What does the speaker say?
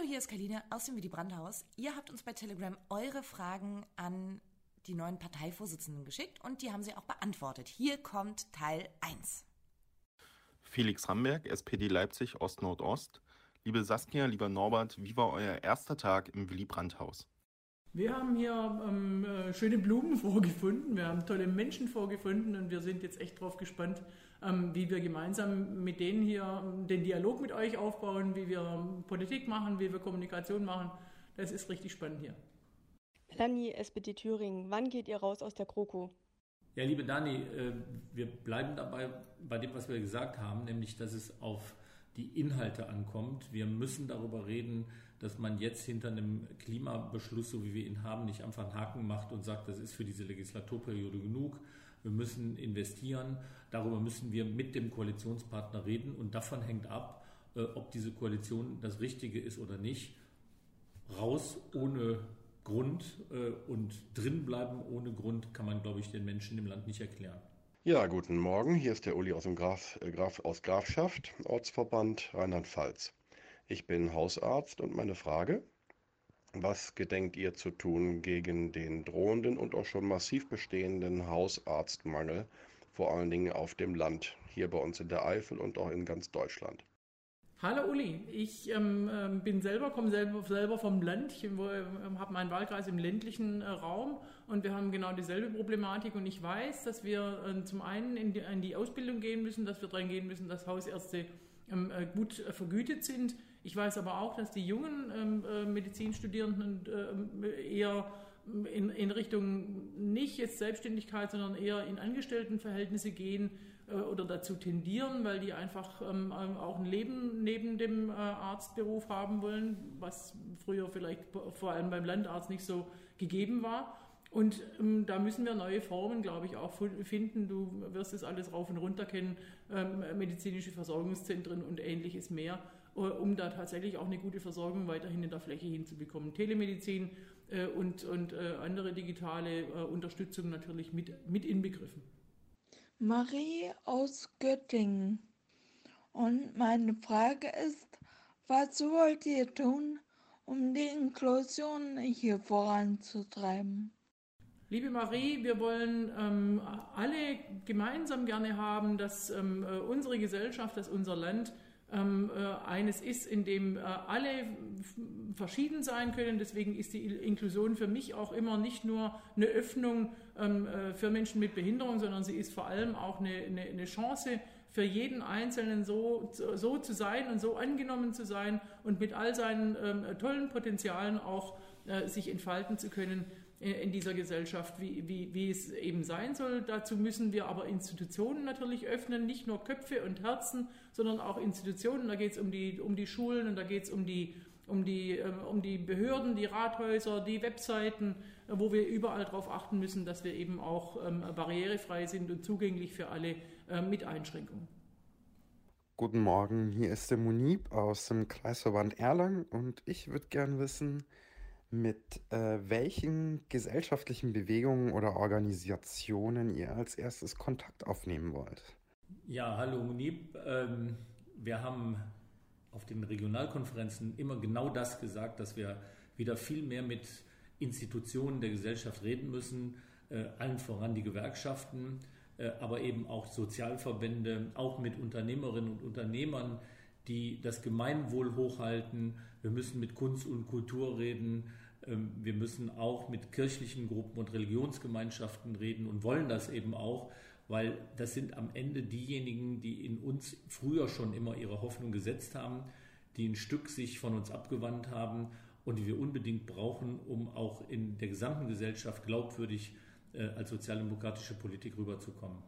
Hallo, hier ist Kaline aus dem Willy Brandt-Haus. Ihr habt uns bei Telegram eure Fragen an die neuen Parteivorsitzenden geschickt und die haben sie auch beantwortet. Hier kommt Teil 1. Felix Ramberg, SPD Leipzig Ost-Nordost. Liebe Saskia, lieber Norbert, wie war euer erster Tag im Willy Brandt-Haus? Wir haben hier ähm, äh, schöne Blumen vorgefunden, wir haben tolle Menschen vorgefunden und wir sind jetzt echt drauf gespannt, wie wir gemeinsam mit denen hier ähm, den Dialog mit euch aufbauen, wie wir Politik machen, wie wir Kommunikation machen. Das ist richtig spannend hier. Melanie, SPD Thüringen, wann geht ihr raus aus der GroKo? Ja, liebe Dani, äh, wir bleiben dabei bei dem, was wir gesagt haben, nämlich, dass es auf die Inhalte ankommt. Wir müssen darüber reden, dass man jetzt hinter einem Klimabeschluss, so wie wir ihn haben, nicht einfach einen Haken macht und sagt, das ist für diese Legislaturperiode genug. Wir müssen investieren. Darüber müssen wir mit dem Koalitionspartner reden und davon hängt ab, äh, ob diese Koalition das Richtige ist oder nicht. Raus ohne Grund äh, und drin bleiben ohne Grund kann man, glaube ich, den Menschen im Land nicht erklären. Ja, guten Morgen. Hier ist der Uli aus, dem Graf, äh, Graf, aus Grafschaft, Ortsverband Rheinland-Pfalz. Ich bin Hausarzt und meine Frage, was gedenkt ihr zu tun gegen den drohenden und auch schon massiv bestehenden Hausarztmangel, vor allen Dingen auf dem Land, hier bei uns in der Eifel und auch in ganz Deutschland? Hallo Uli, ich ähm, ähm, bin selber, komme selber, selber vom Land, ich ähm, habe meinen Wahlkreis im ländlichen äh, Raum und wir haben genau dieselbe Problematik und ich weiß, dass wir äh, zum einen in die, in die, Ausbildung gehen müssen, dass wir dran gehen müssen, dass Hausärzte ähm, äh, gut äh, vergütet sind. Ich weiß aber auch, dass die jungen ähm, äh, Medizinstudierenden äh, eher in, in Richtung nicht jetzt Selbstständigkeit, sondern eher in Angestelltenverhältnisse gehen äh, oder dazu tendieren, weil die einfach ähm, ähm, auch ein Leben neben dem äh, Arztberuf haben wollen, was früher vielleicht vor allem beim Landarzt nicht so gegeben war. Und ähm, da müssen wir neue Formen, glaube ich, auch finden. Du wirst es alles rauf und runter kennen, ähm, medizinische Versorgungszentren und ähnliches mehr, um da tatsächlich auch eine gute Versorgung weiterhin in der Fläche hinzubekommen. Telemedizin äh, und, und äh, andere digitale äh, Unterstützung natürlich mit, mit inbegriffen. Marie aus Göttingen. Und meine Frage ist, was wollt ihr tun, um die Inklusion hier voranzutreiben? Liebe Marie, wir wollen ähm, alle gemeinsam gerne haben, dass ähm, äh, unsere Gesellschaft, dass unser Land ähm, äh, eines ist, in dem äh, alle verschieden sein können. Deswegen ist die Inklusion für mich auch immer nicht nur eine Öffnung ähm, äh, für Menschen mit Behinderung, sondern sie ist vor allem auch eine, eine, eine Chance für jeden Einzelnen so, so zu sein und so angenommen zu sein und mit all seinen ähm, tollen Potenzialen auch äh, sich entfalten zu können in dieser Gesellschaft, wie, wie, wie es eben sein soll. Dazu müssen wir aber Institutionen natürlich öffnen, nicht nur Köpfe und Herzen, sondern auch Institutionen. Da geht es um die, um die Schulen und da geht es um die, um, die, ähm, um die Behörden, die Rathäuser, die Webseiten, äh, wo wir überall darauf achten müssen, dass wir eben auch ähm, barrierefrei sind und zugänglich für alle äh, mit Einschränkungen. Guten Morgen, hier ist der Munib aus dem Kreisverband Erlangen und ich würde gern wissen, mit äh, welchen gesellschaftlichen Bewegungen oder Organisationen ihr als erstes Kontakt aufnehmen wollt. Ja, hallo Munib. Ähm, wir haben auf den Regionalkonferenzen immer genau das gesagt, dass wir wieder viel mehr mit Institutionen der Gesellschaft reden müssen, äh, allen voran die Gewerkschaften, äh, aber eben auch Sozialverbände, auch mit Unternehmerinnen und Unternehmern, die das Gemeinwohl hochhalten. Wir müssen mit Kunst und Kultur reden. Ähm, wir müssen auch mit kirchlichen Gruppen und Religionsgemeinschaften reden und wollen das eben auch, weil das sind am Ende diejenigen, die in uns früher schon immer ihre Hoffnung gesetzt haben, die ein Stück sich von uns abgewandt haben und die wir unbedingt brauchen, um auch in der gesamten Gesellschaft glaubwürdig äh, als sozialdemokratische Politik rüberzukommen.